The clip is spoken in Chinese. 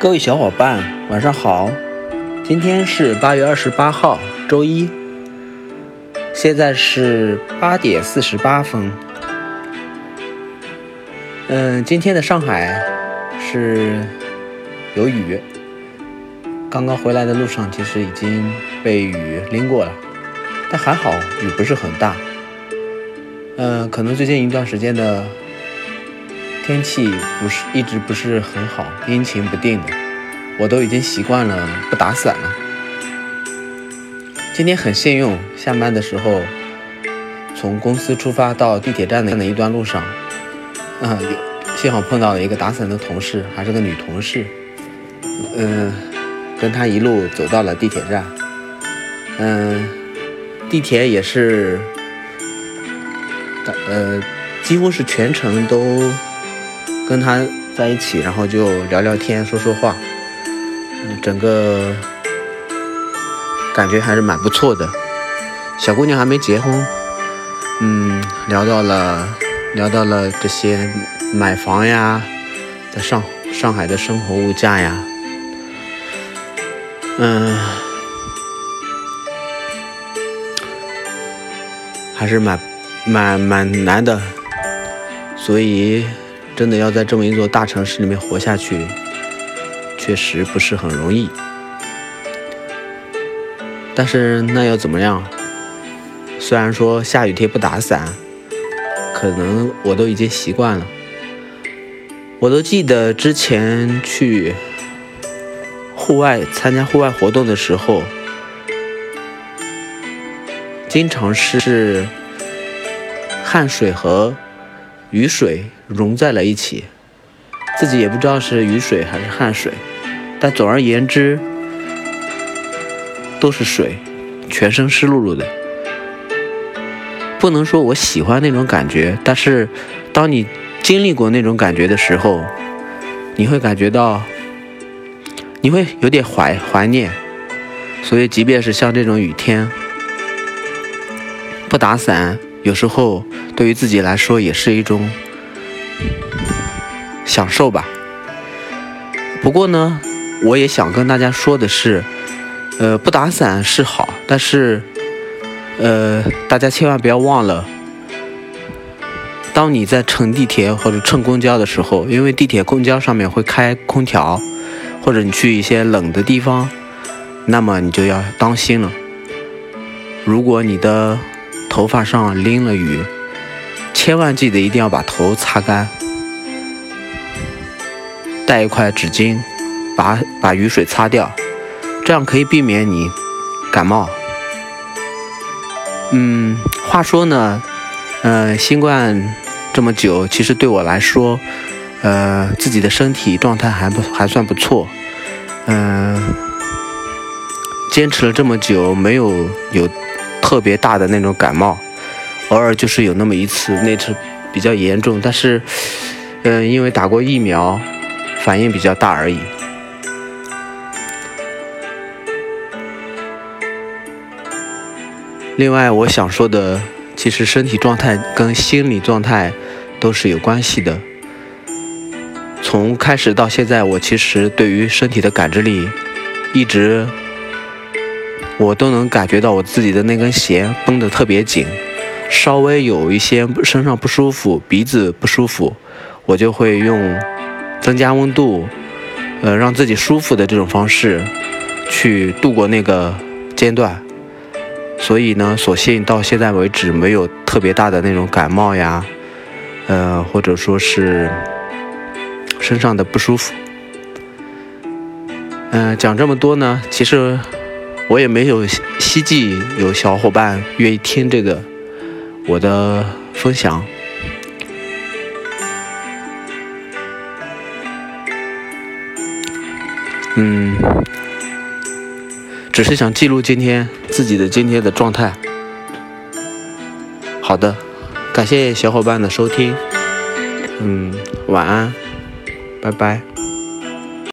各位小伙伴，晚上好！今天是八月二十八号，周一，现在是八点四十八分。嗯，今天的上海是有雨，刚刚回来的路上其实已经被雨淋过了，但还好雨不是很大。嗯，可能最近一段时间的。天气不是一直不是很好，阴晴不定的，我都已经习惯了不打伞了。今天很幸运，下班的时候从公司出发到地铁站的那一段路上，啊，幸好碰到了一个打伞的同事，还是个女同事，嗯，跟她一路走到了地铁站，嗯，地铁也是，呃，几乎是全程都。跟他在一起，然后就聊聊天、说说话，整个感觉还是蛮不错的。小姑娘还没结婚，嗯，聊到了聊到了这些买房呀，在上上海的生活物价呀，嗯，还是蛮蛮蛮难的，所以。真的要在这么一座大城市里面活下去，确实不是很容易。但是那又怎么样？虽然说下雨天不打伞，可能我都已经习惯了。我都记得之前去户外参加户外活动的时候，经常是汗水和。雨水融在了一起，自己也不知道是雨水还是汗水，但总而言之都是水，全身湿漉漉的。不能说我喜欢那种感觉，但是当你经历过那种感觉的时候，你会感觉到，你会有点怀怀念。所以，即便是像这种雨天，不打伞。有时候对于自己来说也是一种享受吧。不过呢，我也想跟大家说的是，呃，不打伞是好，但是，呃，大家千万不要忘了，当你在乘地铁或者乘公交的时候，因为地铁、公交上面会开空调，或者你去一些冷的地方，那么你就要当心了。如果你的头发上淋了雨，千万记得一定要把头擦干，带一块纸巾，把把雨水擦掉，这样可以避免你感冒。嗯，话说呢，呃，新冠这么久，其实对我来说，呃，自己的身体状态还不还算不错，嗯，坚持了这么久，没有有。特别大的那种感冒，偶尔就是有那么一次，那次比较严重，但是，嗯，因为打过疫苗，反应比较大而已。另外，我想说的，其实身体状态跟心理状态都是有关系的。从开始到现在，我其实对于身体的感知力一直。我都能感觉到我自己的那根弦绷得特别紧，稍微有一些身上不舒服、鼻子不舒服，我就会用增加温度，呃，让自己舒服的这种方式去度过那个阶段。所以呢，所幸到现在为止没有特别大的那种感冒呀，呃，或者说是身上的不舒服。嗯，讲这么多呢，其实。我也没有希冀有小伙伴愿意听这个我的分享，嗯，只是想记录今天自己的今天的状态。好的，感谢小伙伴的收听，嗯，晚安，拜拜。